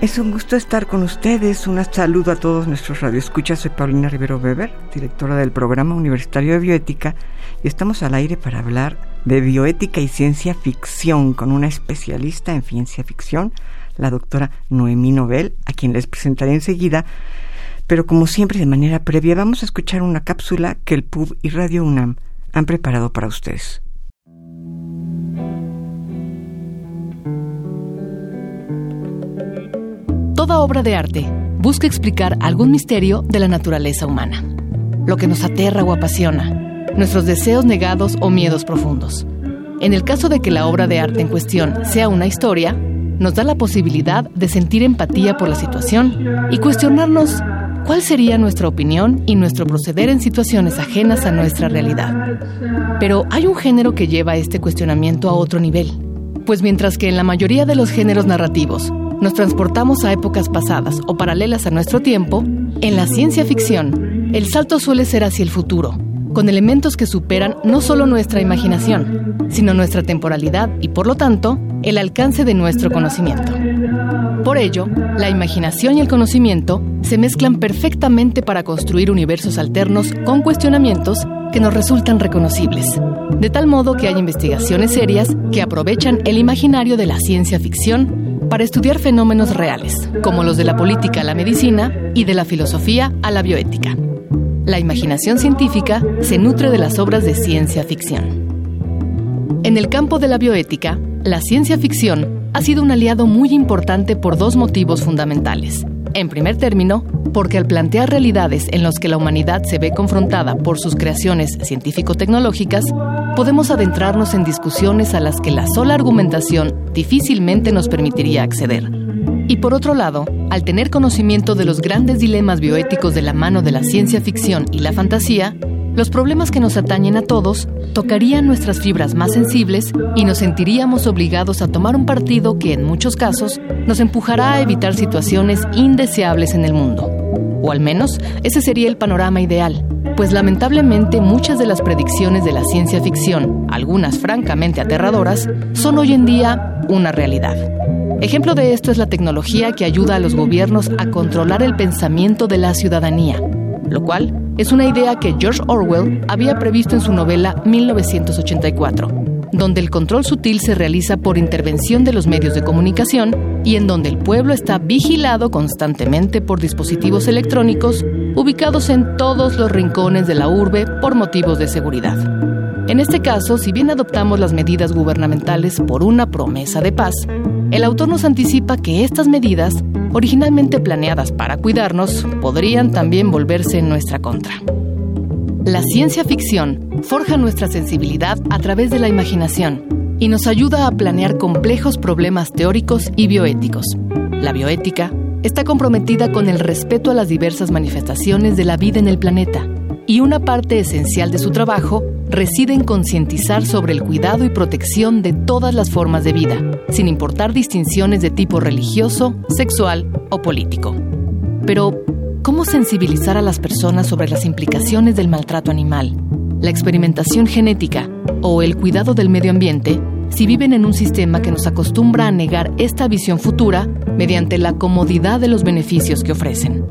Es un gusto estar con ustedes. Un saludo a todos nuestros radioescuchas. Soy Paulina Rivero Weber, directora del Programa Universitario de Bioética, y estamos al aire para hablar de bioética y ciencia ficción con una especialista en ciencia ficción, la doctora Noemí Nobel, a quien les presentaré enseguida. Pero como siempre, de manera previa, vamos a escuchar una cápsula que el PUB y Radio UNAM han preparado para ustedes. Toda obra de arte busca explicar algún misterio de la naturaleza humana, lo que nos aterra o apasiona nuestros deseos negados o miedos profundos. En el caso de que la obra de arte en cuestión sea una historia, nos da la posibilidad de sentir empatía por la situación y cuestionarnos cuál sería nuestra opinión y nuestro proceder en situaciones ajenas a nuestra realidad. Pero hay un género que lleva este cuestionamiento a otro nivel, pues mientras que en la mayoría de los géneros narrativos nos transportamos a épocas pasadas o paralelas a nuestro tiempo, en la ciencia ficción el salto suele ser hacia el futuro, con elementos que superan no solo nuestra imaginación, sino nuestra temporalidad y por lo tanto el alcance de nuestro conocimiento. Por ello, la imaginación y el conocimiento se mezclan perfectamente para construir universos alternos con cuestionamientos que nos resultan reconocibles, de tal modo que hay investigaciones serias que aprovechan el imaginario de la ciencia ficción para estudiar fenómenos reales, como los de la política a la medicina y de la filosofía a la bioética la imaginación científica se nutre de las obras de ciencia ficción. En el campo de la bioética, la ciencia ficción ha sido un aliado muy importante por dos motivos fundamentales. En primer término, porque al plantear realidades en las que la humanidad se ve confrontada por sus creaciones científico-tecnológicas, podemos adentrarnos en discusiones a las que la sola argumentación difícilmente nos permitiría acceder. Y por otro lado, al tener conocimiento de los grandes dilemas bioéticos de la mano de la ciencia ficción y la fantasía, los problemas que nos atañen a todos tocarían nuestras fibras más sensibles y nos sentiríamos obligados a tomar un partido que en muchos casos nos empujará a evitar situaciones indeseables en el mundo. O al menos ese sería el panorama ideal, pues lamentablemente muchas de las predicciones de la ciencia ficción, algunas francamente aterradoras, son hoy en día una realidad. Ejemplo de esto es la tecnología que ayuda a los gobiernos a controlar el pensamiento de la ciudadanía, lo cual es una idea que George Orwell había previsto en su novela 1984, donde el control sutil se realiza por intervención de los medios de comunicación y en donde el pueblo está vigilado constantemente por dispositivos electrónicos ubicados en todos los rincones de la urbe por motivos de seguridad. En este caso, si bien adoptamos las medidas gubernamentales por una promesa de paz, el autor nos anticipa que estas medidas, originalmente planeadas para cuidarnos, podrían también volverse en nuestra contra. La ciencia ficción forja nuestra sensibilidad a través de la imaginación y nos ayuda a planear complejos problemas teóricos y bioéticos. La bioética está comprometida con el respeto a las diversas manifestaciones de la vida en el planeta y una parte esencial de su trabajo reside en concientizar sobre el cuidado y protección de todas las formas de vida, sin importar distinciones de tipo religioso, sexual o político. Pero, ¿cómo sensibilizar a las personas sobre las implicaciones del maltrato animal, la experimentación genética o el cuidado del medio ambiente si viven en un sistema que nos acostumbra a negar esta visión futura mediante la comodidad de los beneficios que ofrecen?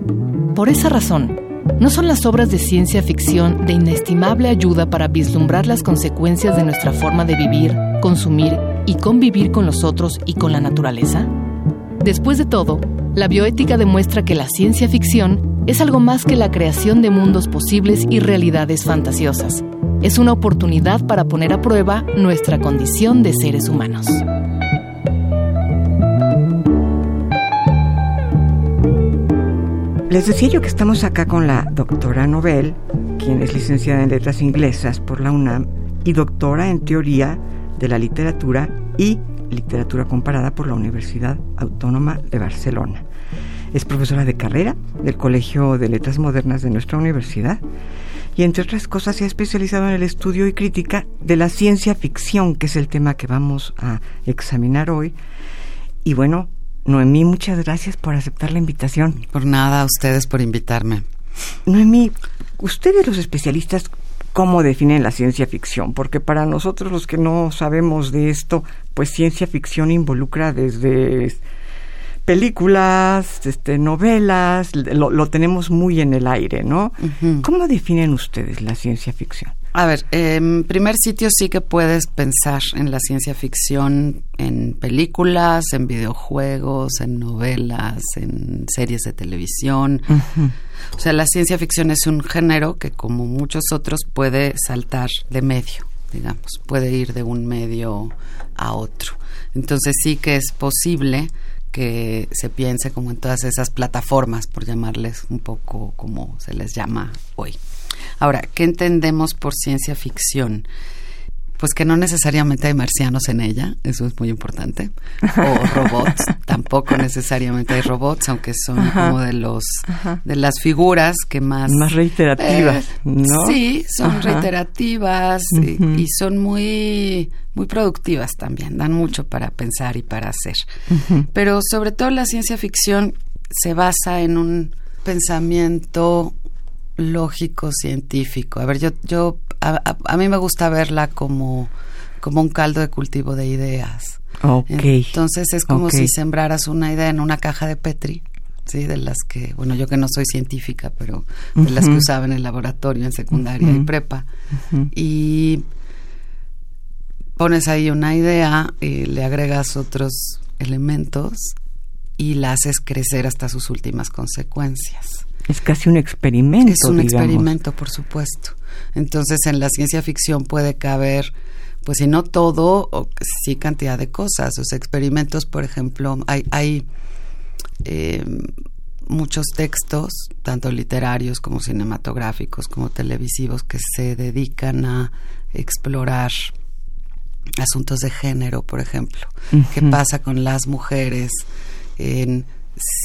Por esa razón, ¿No son las obras de ciencia ficción de inestimable ayuda para vislumbrar las consecuencias de nuestra forma de vivir, consumir y convivir con los otros y con la naturaleza? Después de todo, la bioética demuestra que la ciencia ficción es algo más que la creación de mundos posibles y realidades fantasiosas. Es una oportunidad para poner a prueba nuestra condición de seres humanos. Les decía yo que estamos acá con la doctora Nobel, quien es licenciada en Letras Inglesas por la UNAM y doctora en Teoría de la Literatura y Literatura Comparada por la Universidad Autónoma de Barcelona. Es profesora de carrera del Colegio de Letras Modernas de nuestra universidad y entre otras cosas se ha especializado en el estudio y crítica de la ciencia ficción, que es el tema que vamos a examinar hoy. Y bueno, Noemí, muchas gracias por aceptar la invitación. Por nada, a ustedes por invitarme. Noemí, ustedes los especialistas, ¿cómo definen la ciencia ficción? Porque para nosotros los que no sabemos de esto, pues ciencia ficción involucra desde películas, este, novelas, lo, tenemos muy en el aire, ¿no? ¿Cómo definen ustedes la ciencia ficción? A ver, en primer sitio sí que puedes pensar en la ciencia ficción en películas, en videojuegos, en novelas, en series de televisión. O sea, la ciencia ficción es un género que como muchos otros puede saltar de medio, digamos, puede ir de un medio a otro. Entonces sí que es posible que se piense como en todas esas plataformas, por llamarles un poco como se les llama hoy. Ahora, ¿qué entendemos por ciencia ficción? Pues que no necesariamente hay marcianos en ella, eso es muy importante. O robots, tampoco necesariamente hay robots, aunque son como de los de las figuras que más más reiterativas, eh, ¿no? Sí, son reiterativas y, son muy muy productivas también, dan mucho para pensar y para hacer. Pero sobre todo la ciencia ficción se basa en un pensamiento lógico científico. A ver, yo yo a, mí me gusta verla como, como un caldo de cultivo de ideas. Okay. Entonces es como si sembraras una idea en una caja de Petri, ¿sí? De las que, bueno, yo que no soy científica, pero de las que usaba en el laboratorio, en secundaria y prepa. Y pones ahí una idea, y le agregas otros elementos y la haces crecer hasta sus últimas consecuencias. Es casi un experimento. Es un experimento, por supuesto. Entonces, en la ciencia ficción puede caber, pues si no todo, o sí cantidad de cosas. Los experimentos, por ejemplo, hay, hay eh, muchos textos, tanto literarios como cinematográficos, como televisivos, que se dedican a explorar asuntos de género, por ejemplo. ¿Qué pasa con las mujeres en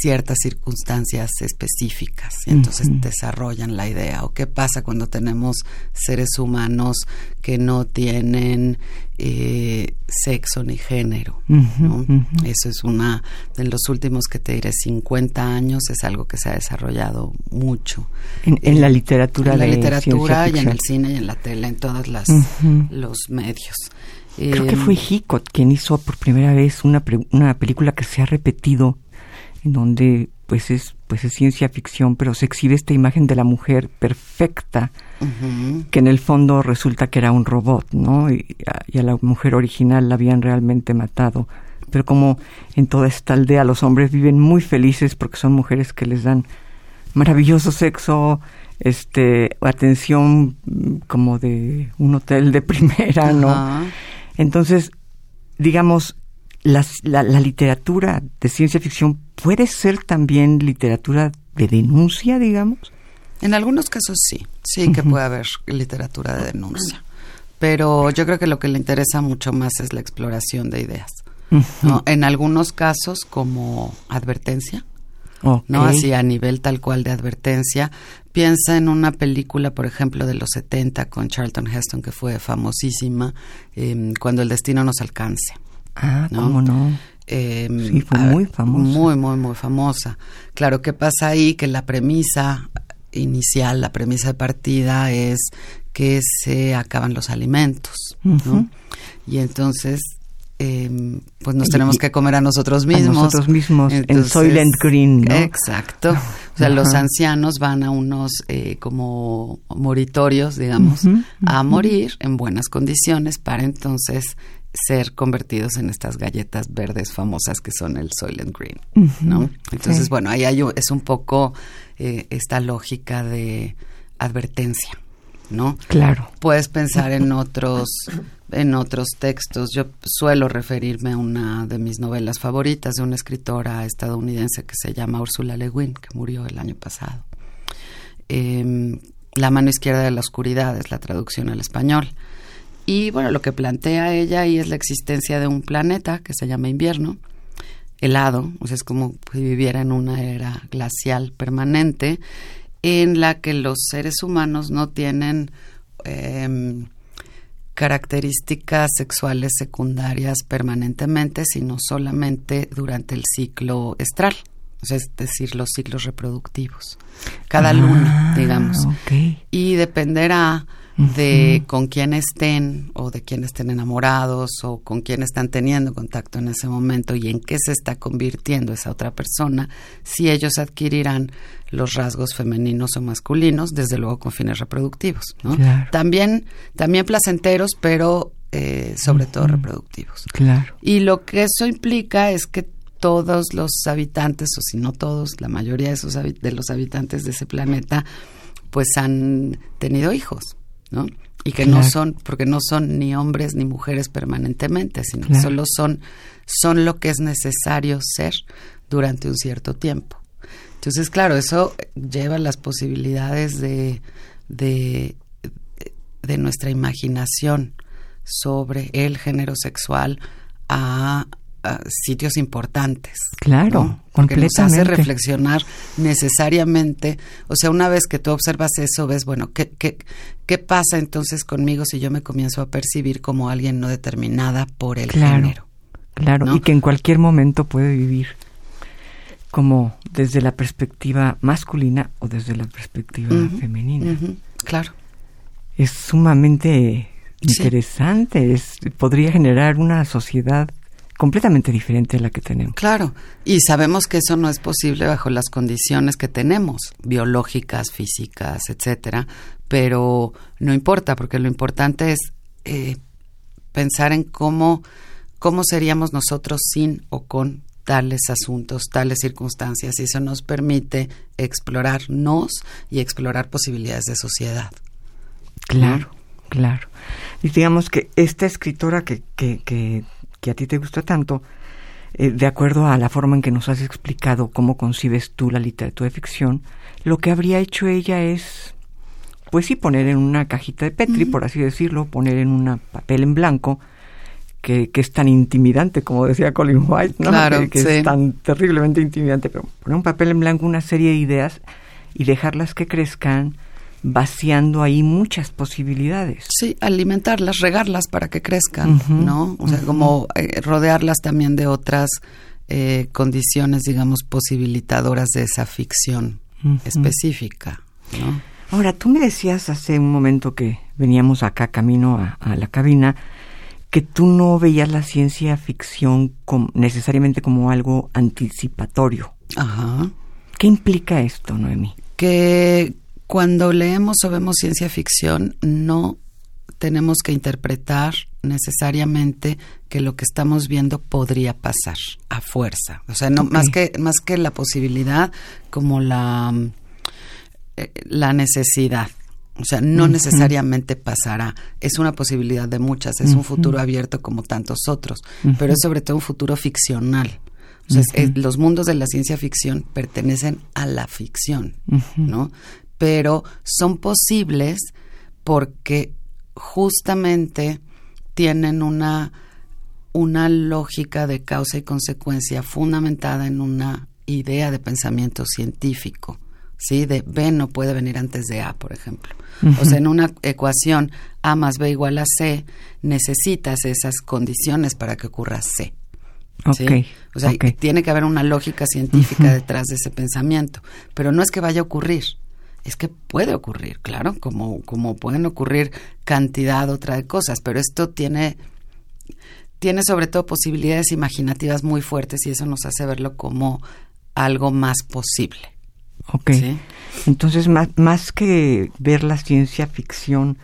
ciertas circunstancias específicas. Y entonces desarrollan la idea. O qué pasa cuando tenemos seres humanos que no tienen eh, sexo ni género eso es una de los últimos que te diré. 50 años es algo que se ha desarrollado mucho en, la literatura en la literatura y en el cine y en la tele en todos las, los medios. Creo que fue em, Hitchcock quien hizo por primera vez una, una película que se ha repetido en donde pues es pues es ciencia ficción, pero se exhibe esta imagen de la mujer perfecta, que en el fondo resulta que era un robot, ¿no? Y a, la mujer original la habían realmente matado. Pero como en toda esta aldea los hombres viven muy felices porque son mujeres que les dan maravilloso sexo, este, atención como de un hotel de primera, ¿no? Entonces, digamos, la, literatura de ciencia ficción puede ser también literatura de denuncia, digamos? En algunos casos sí, sí que puede haber literatura de denuncia. Pero yo creo que lo que le interesa mucho más es la exploración de ideas. En algunos casos como advertencia, ¿no? Así a nivel tal cual de advertencia. Piensa en una película, por ejemplo, de los 70 con Charlton Heston, que fue famosísima, em, Cuando el destino nos alcance. Ah, ¿cómo no? Em, sí, fue muy famosa. Muy, muy, muy famosa. Claro, ¿qué pasa ahí? Que la premisa inicial, la premisa de partida es que se acaban los alimentos, ¿no? Y entonces, em, pues nos tenemos que comer a nosotros mismos. A nosotros mismos, en Soylent Green, ¿no? Exacto. O sea, los ancianos van a unos eh, como moritorios, digamos, a morir en buenas condiciones para entonces ser convertidos en estas galletas verdes famosas que son el Soylent Green, ¿no? Entonces, bueno, ahí hay, es un poco eh, esta lógica de advertencia, ¿no? Claro. Puedes pensar en otros en otros textos. Yo suelo referirme a una de mis novelas favoritas de una escritora estadounidense que se llama Ursula Le Guin, que murió el año pasado. Em, la mano izquierda de la oscuridad es la traducción al español Y bueno, lo que plantea ella ahí es la existencia de un planeta que se llama invierno, helado, o sea, es como si viviera en una era glacial permanente, en la que los seres humanos no tienen em, características sexuales secundarias permanentemente, sino solamente durante el ciclo estral, o sea, es decir, los ciclos reproductivos, cada Ah, luna, digamos. Y dependerá de con quién estén o de quién estén enamorados o con quién están teniendo contacto en ese momento y en qué se está convirtiendo esa otra persona, si ellos adquirirán los rasgos femeninos o masculinos, desde luego con fines reproductivos. ¿no? Claro. También, también placenteros, pero eh, sobre todo reproductivos. Claro. Y lo que eso implica es que todos los habitantes, o si no todos, la mayoría de, esos de los habitantes de ese planeta, pues han tenido hijos, ¿no? Y que no son, porque no son ni hombres ni mujeres permanentemente, sino que solo son, son lo que es necesario ser durante un cierto tiempo. Entonces, claro, eso lleva las posibilidades de, de, de nuestra imaginación sobre el género sexual a, sitios importantes. Claro, ¿no? Porque nos hace completamente. reflexionar necesariamente. O sea, una vez que tú observas eso, ves, bueno, ¿qué, qué, qué pasa entonces conmigo si yo me comienzo a percibir como alguien no determinada por el Claro. género? Claro, ¿no? y que en cualquier momento puede vivir como desde la perspectiva masculina o desde la perspectiva femenina. claro. Es sumamente Sí. interesante, es, podría generar una sociedad completamente diferente a la que tenemos. Claro, y sabemos que eso no es posible bajo las condiciones que tenemos, biológicas, físicas, etcétera, pero no importa, porque lo importante es eh, pensar en cómo, cómo seríamos nosotros sin o con tales asuntos, tales circunstancias, y eso nos permite explorarnos y explorar posibilidades de sociedad. Claro, claro. Y digamos que esta escritora que, que, que, que a ti te gusta tanto, eh, de acuerdo a la forma en que nos has explicado cómo concibes tú la literatura de ficción, lo que habría hecho ella es, pues sí, poner en una cajita de Petri, por así decirlo, poner en un papel en blanco, que, que es tan intimidante, como decía Colin White, ¿no? Claro, que, que sí. es tan terriblemente intimidante, pero poner un papel en blanco una serie de ideas y dejarlas que crezcan, vaciando ahí muchas posibilidades. Sí, alimentarlas, regarlas para que crezcan, ¿no? O sea, como eh, rodearlas también de otras eh, condiciones, digamos, posibilitadoras de esa ficción específica, ¿no? Ahora, tú me decías hace un momento que veníamos acá camino a, a la cabina que tú no veías la ciencia ficción com- necesariamente como algo anticipatorio. Ajá. ¿Qué implica esto, Noemi? Que cuando leemos o vemos ciencia ficción no tenemos que interpretar necesariamente que lo que estamos viendo podría pasar a fuerza. O sea, no más que más que la posibilidad como la eh, la necesidad. O sea, no necesariamente pasará. Es una posibilidad de muchas. Es un futuro abierto como tantos otros. Pero es sobre todo un futuro ficcional. O sea, es- es- los mundos de la ciencia ficción pertenecen a la ficción. ¿no? Pero son posibles porque justamente tienen una, una lógica de causa y consecuencia fundamentada en una idea de pensamiento científico, ¿sí? De B no puede venir antes de A, por ejemplo. O sea, en una ecuación A más B igual a C, necesitas esas condiciones para que ocurra C. ¿sí? Ok, O sea, ok. tiene que haber una lógica científica detrás de ese pensamiento, pero no es que vaya a ocurrir, es que puede ocurrir, claro, como, como pueden ocurrir cantidad otra de cosas, pero esto tiene, tiene sobre todo posibilidades imaginativas muy fuertes y eso nos hace verlo como algo más posible. Ok. ¿sí? Entonces, más, más que ver la ciencia ficción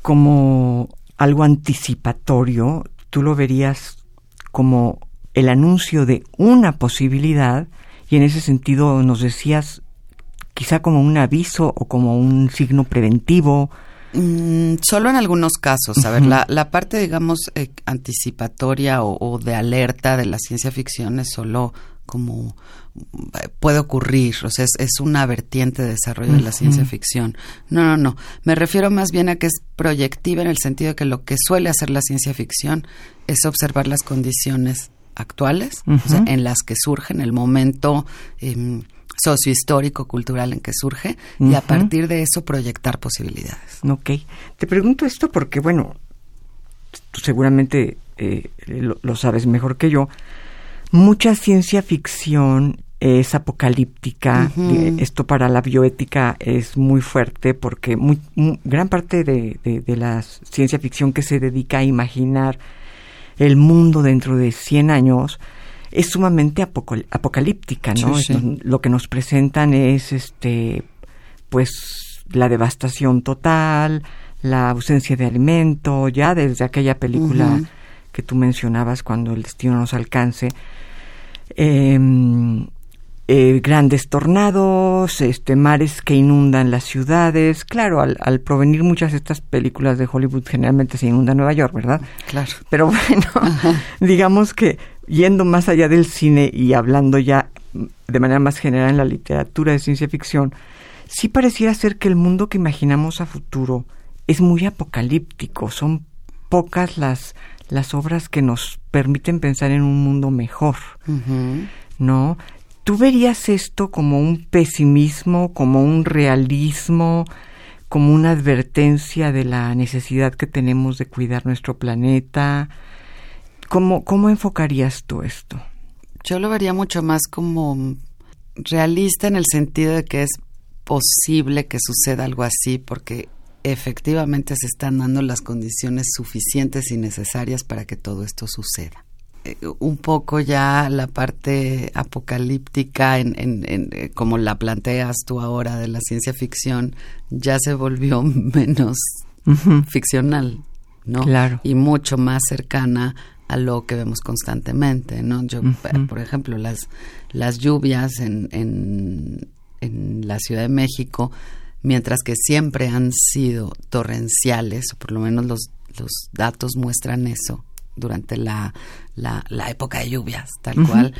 como algo anticipatorio, tú lo verías como el anuncio de una posibilidad y en ese sentido nos decías quizá como un aviso o como un signo preventivo. Mm, solo en algunos casos. A ver, la, la parte, digamos, eh, anticipatoria o, o de alerta de la ciencia ficción es solo como puede ocurrir, o sea, es, una vertiente de desarrollo de la ciencia ficción. No, no, no. Me refiero más bien a que es proyectiva en el sentido de que lo que suele hacer la ciencia ficción es observar las condiciones actuales, en las que surge, en el momento eh, sociohistórico, cultural en que surge, y a partir de eso proyectar posibilidades. Ok. Te pregunto esto porque, bueno, tú seguramente eh, lo, sabes mejor que yo. Mucha ciencia ficción es apocalíptica. Esto para la bioética es muy fuerte porque muy, gran parte de, de, la ciencia ficción que se dedica a imaginar el mundo dentro de 100 años es sumamente apocalíptica, ¿no? Lo que nos presentan es, este, pues, la devastación total, la ausencia de alimento, ya desde aquella película que tú mencionabas, cuando el destino nos alcance. Em, eh, grandes tornados, este, mares que inundan las ciudades. Claro, al, al, provenir muchas de estas películas de Hollywood, generalmente se inunda Nueva York, ¿verdad? Claro. Pero bueno, digamos que yendo más allá del cine y hablando ya de manera más general en la literatura de ciencia ficción, sí pareciera ser que el mundo que imaginamos a futuro es muy apocalíptico. Son pocas las, las obras que nos permiten pensar en un mundo mejor. ¿No? ¿Tú verías esto como un pesimismo, como un realismo, como una advertencia de la necesidad que tenemos de cuidar nuestro planeta? ¿Cómo, cómo enfocarías tú esto? Yo lo vería mucho más como realista en el sentido de que es posible que suceda algo así porque efectivamente se están dando las condiciones suficientes y necesarias para que todo esto suceda. Eh, un poco ya la parte apocalíptica, en, en, eh, como la planteas tú ahora de la ciencia ficción, ya se volvió menos ficcional, ¿no? Claro. Y mucho más cercana a lo que vemos constantemente, ¿no? Yo, por ejemplo, las, las lluvias en, en, en la Ciudad de México, mientras que siempre han sido torrenciales, o por lo menos los, los datos muestran eso, durante la, la, época de lluvias, tal cual,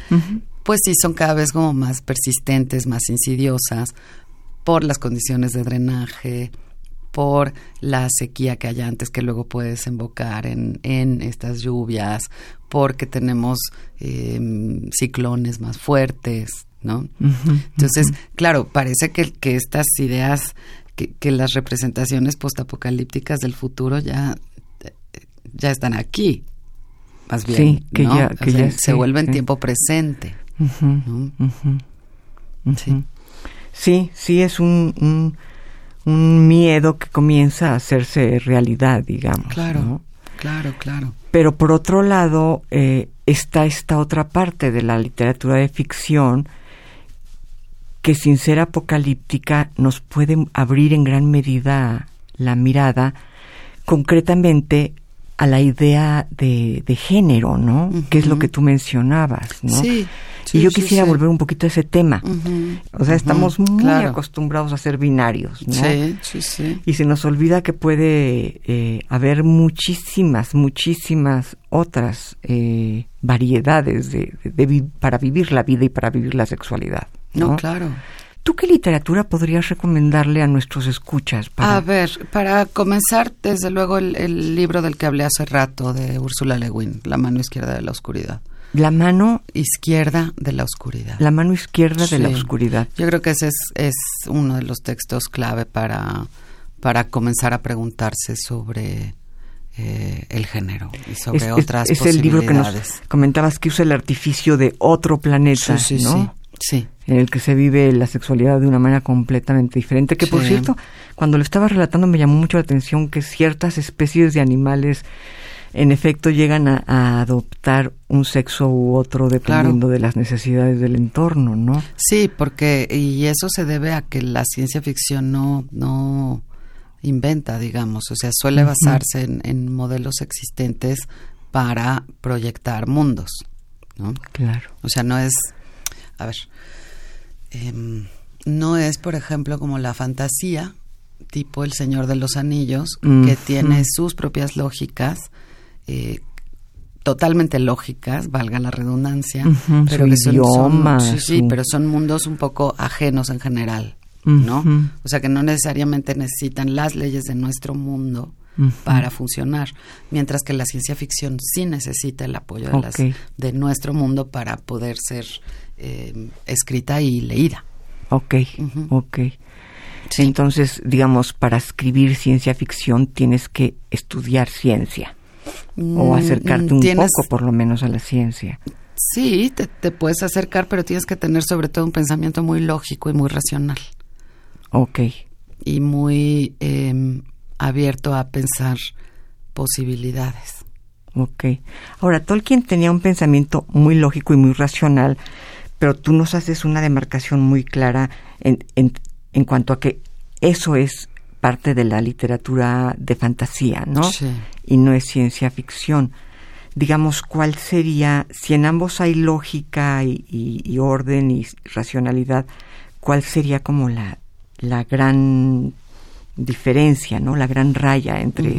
pues sí son cada vez como más persistentes, más insidiosas por las condiciones de drenaje, por la sequía que hay antes que luego puede desembocar en, en estas lluvias, porque tenemos em, ciclones más fuertes, ¿no? Entonces, claro, parece que, que estas ideas, que, que las representaciones postapocalípticas del futuro ya, ya están aquí, más bien. que ya, que se vuelve en tiempo presente. Sí. sí, sí, es un, un, miedo que comienza a hacerse realidad, digamos. Claro, claro, claro. Pero por otro lado, eh, está esta otra parte de la literatura de ficción que sin ser apocalíptica nos puede abrir en gran medida la mirada concretamente a la idea de, de género, ¿no? Que es lo que tú mencionabas, ¿no? Sí. y yo quisiera volver un poquito a ese tema. O sea, estamos muy acostumbrados a ser binarios, ¿no? Sí, sí, sí. Y se nos olvida que puede eh, haber muchísimas, muchísimas otras eh, variedades de, de, para vivir la vida y para vivir la sexualidad. No, no claro. ¿Tú qué literatura podrías recomendarle a nuestros escuchas? Para... A ver, para comenzar, desde luego el, libro del que hablé hace rato de Úrsula Le Guin, La mano izquierda de la oscuridad. La mano izquierda de la oscuridad. La mano izquierda de la oscuridad. Yo creo que ese es, es uno de los textos clave para, para comenzar a preguntarse sobre eh, el género y sobre otras es, es el libro que nos comentabas que usa el artificio de otro planeta, sí, sí, ¿no? Sí. En el que se vive la sexualidad de una manera completamente diferente. Que por cierto, cuando lo estaba relatando me llamó mucho la atención que ciertas especies de animales en efecto llegan a, adoptar un sexo u otro dependiendo de las necesidades del entorno, ¿no? Sí, porque y eso se debe a que la ciencia ficción no no inventa, digamos, o sea, suele basarse en, en modelos existentes para proyectar mundos, ¿no? Claro. O sea, no es a ver, em, no es, por ejemplo, como la fantasía, tipo El Señor de los Anillos, que tiene sus propias lógicas, eh, totalmente lógicas, valga la redundancia, pero su que son, idioma, son- sí, pero son mundos un poco ajenos en general, ¿no? O sea que no necesariamente necesitan las leyes de nuestro mundo para funcionar, mientras que la ciencia ficción sí necesita el apoyo de, las- de nuestro mundo para poder ser eh, escrita y leída. Ok, Ujú. ok. Entonces, digamos, para escribir ciencia ficción tienes que estudiar ciencia o Mm, acercarte un tienes- poco, por lo menos, a la ciencia. Sí, te, te puedes acercar, pero tienes que tener sobre todo un pensamiento muy lógico y muy racional Ok, y muy eh, abierto a pensar posibilidades. ok. Ahora, Tolkien tenía un pensamiento muy lógico y muy racional, pero tú nos haces una demarcación muy clara en, en, en cuanto a que eso es parte de la literatura de fantasía, ¿no? Sí. y no es ciencia ficción. Digamos, ¿cuál sería, si en ambos hay lógica y, y- y orden y racionalidad, cuál sería como la, la gran diferencia, ¿no? La gran raya entre,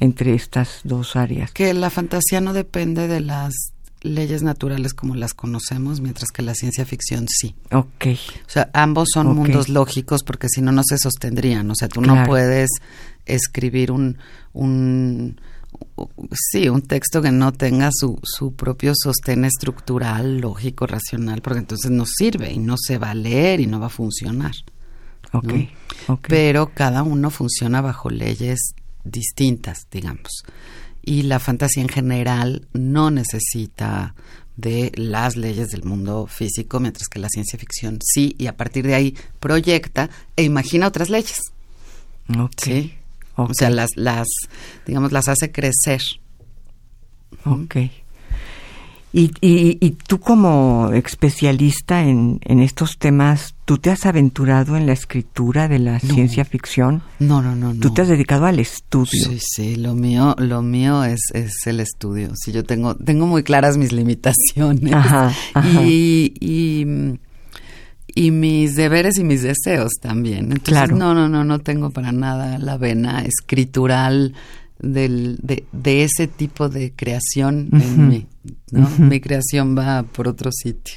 entre estas dos áreas. Que la fantasía no depende de las leyes naturales como las conocemos, mientras que la ciencia ficción sí. Ok, O sea, ambos son mundos lógicos porque si no, no se sostendrían. O sea, tú no puedes escribir un, un, sí, un texto que no tenga su, su propio sostén estructural, lógico, racional, porque entonces no sirve y no se va a leer y no va a funcionar. ok, ¿no? ok. Pero cada uno funciona bajo leyes distintas, digamos. Y la fantasía en general no necesita de las leyes del mundo físico, mientras que la ciencia ficción sí, y a partir de ahí proyecta e imagina otras leyes. ok, ¿sí? O sea, las, las, digamos, las hace crecer. ok. Y, y, y tú como especialista en, en estos temas, ¿tú te has aventurado en la escritura de la No. ciencia ficción? No, no, no, no. Tú te has dedicado al estudio. Sí, sí, lo mío, lo mío es, es el estudio. Sí, yo tengo, tengo muy claras mis limitaciones Ajá, ajá. y, y, y mis deberes y mis deseos también. Entonces, Claro. no, no, no, no tengo para nada la vena escritural del, de, de ese tipo de creación en mí. ¿no? Mi creación va por otro sitio.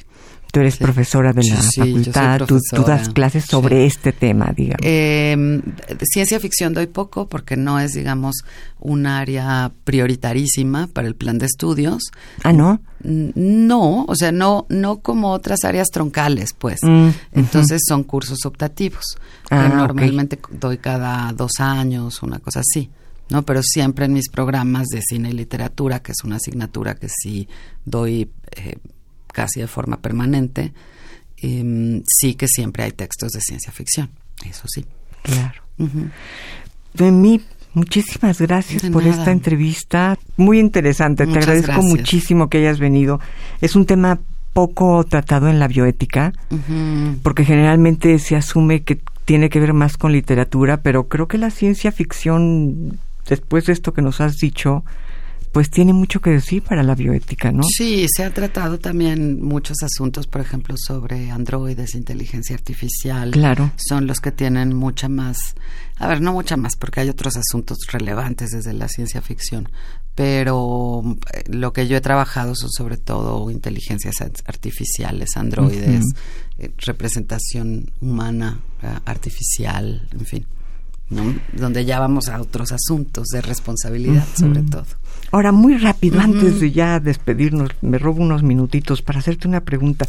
Tú eres Sí. profesora de la sí, facultad, tú, das clases sobre Sí. este tema, digamos. Eh, ciencia ficción doy poco porque no es, digamos, un área prioritarísima para el plan de estudios. ah, ¿no? No, o sea, no, no como otras áreas troncales, pues. Mm. Entonces son cursos optativos. Ah, que normalmente doy cada dos años, una cosa así. ¿No? Pero siempre en mis programas de cine y literatura, que es una asignatura que sí doy eh, casi de forma permanente, em, sí que siempre hay textos de ciencia ficción, eso sí. Claro. Ujú. Noemí, muchísimas gracias De por nada. esta entrevista. Muy interesante. Muchas Te agradezco gracias. muchísimo que hayas venido. Es un tema poco tratado en la bioética, porque generalmente se asume que tiene que ver más con literatura, pero creo que la ciencia ficción, después de esto que nos has dicho, pues tiene mucho que decir para la bioética, ¿no? Sí, se ha tratado también muchos asuntos, por ejemplo, sobre androides, inteligencia artificial. Claro. Son los que tienen mucha más, a ver, no mucha más, porque hay otros asuntos relevantes desde la ciencia ficción, pero eh, lo que yo he trabajado son sobre todo inteligencias art- artificiales, androides, eh, representación humana, eh, artificial, en fin, ¿no? donde ya vamos a otros asuntos de responsabilidad, sobre todo. Ahora, muy rápido, antes de ya despedirnos, me robo unos minutitos para hacerte una pregunta.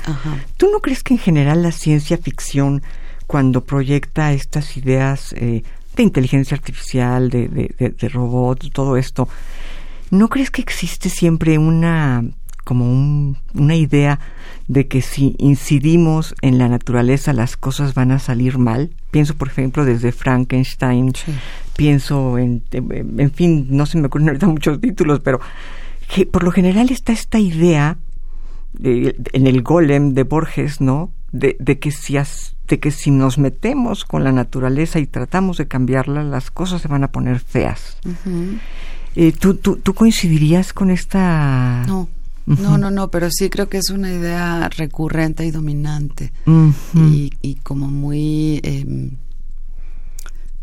¿Tú no crees que en general la ciencia ficción, cuando proyecta estas ideas eh, de inteligencia artificial, de, de, de- de robots, todo esto, ¿no crees que existe siempre una como un- una idea de que si incidimos en la naturaleza las cosas van a salir mal? Pienso, por ejemplo, desde Frankenstein, Sí. pienso en, en fin, no se me ocurren ahorita muchos títulos, pero que por lo general está esta idea de- en el golem de Borges, ¿no? De, de que si as- de que si nos metemos con la naturaleza y tratamos de cambiarla, las cosas se van a poner feas. Eh, ¿tú, tú, tú coincidirías con esta? No, no, no, no, pero sí creo que es una idea recurrente y dominante. Y, y como muy, em,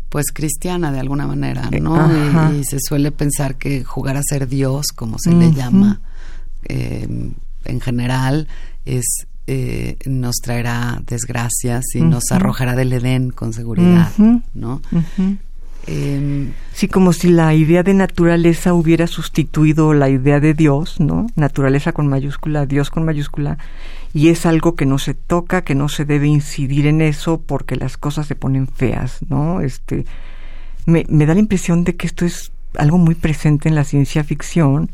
pues cristiana de alguna manera, ¿no? Eh. Y, y se suele pensar que jugar a ser Dios, como se le llama em, en general es eh, nos traerá desgracias y nos arrojará del Edén con seguridad, ¿no? Em, sí, como si la idea de naturaleza hubiera sustituido la idea de Dios, ¿no? Naturaleza con mayúscula, Dios con mayúscula, y es algo que no se toca, que no se debe incidir en eso porque las cosas se ponen feas, ¿no? Este, me, me da la impresión de que esto es algo muy presente en la ciencia ficción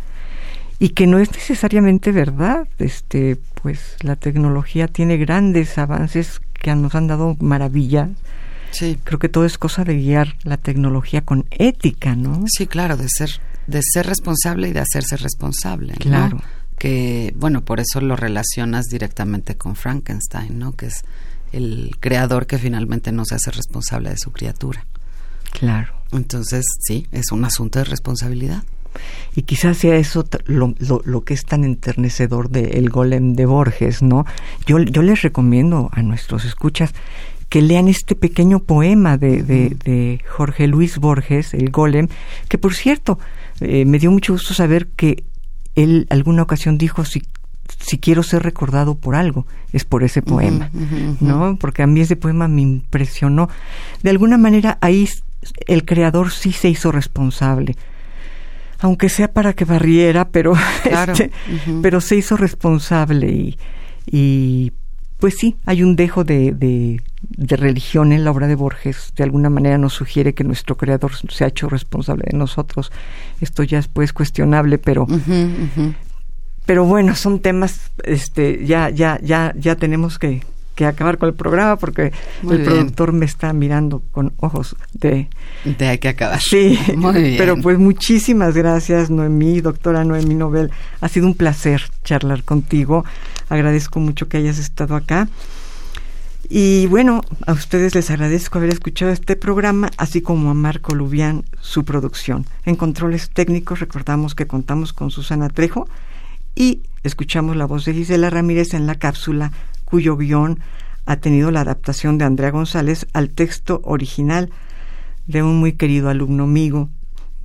y que no es necesariamente verdad. Este, pues la tecnología tiene grandes avances que nos han dado maravillas. Sí. Creo que todo es cosa de guiar la tecnología con ética, ¿no? Sí, claro, de ser de ser responsable y de hacerse responsable. Claro. Que bueno, por eso lo relacionas directamente con Frankenstein, ¿no? Que es el creador que finalmente no se hace responsable de su criatura. Claro. Entonces, sí, es un asunto de responsabilidad. Y quizás sea eso lo, lo, que es tan enternecedor de El Golem de Borges, ¿no? Yo, yo les recomiendo a nuestros escuchas que lean este pequeño poema de, de, Jorge Luis Borges, El Golem, que por cierto, eh, me dio mucho gusto saber que él alguna ocasión dijo, si, si quiero ser recordado por algo, es por ese poema, ¿no? Porque a mí ese poema me impresionó. De alguna manera ahí el creador sí se hizo responsable aunque sea para que barriera, pero, este, pero se hizo responsable y, y pues sí, hay un dejo de, de, religión en la obra de Borges. De alguna manera nos sugiere que nuestro creador se ha hecho responsable de nosotros. Esto ya es pues cuestionable, pero, pero bueno, son temas, este, ya, ya, ya, ya tenemos que, que acabar con el programa porque el productor me está mirando con ojos de... De hay que acabar. Sí, Muy bien. pero pues muchísimas gracias Noemí, doctora Noemí Nobel. Ha sido un placer charlar contigo. Agradezco mucho que hayas estado acá. Y bueno, a ustedes les agradezco haber escuchado este programa, así como a Marco Lubián su producción. En controles técnicos recordamos que contamos con Susana Trejo y escuchamos la voz de Gisela Ramírez en la cápsula cuyo guion ha tenido la adaptación de Andrea González al texto original de un muy querido alumno amigo,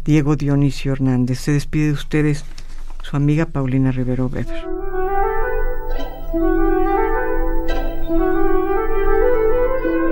Diego Dionisio Hernández. Se despide de ustedes su amiga Paulina Rivero Weber.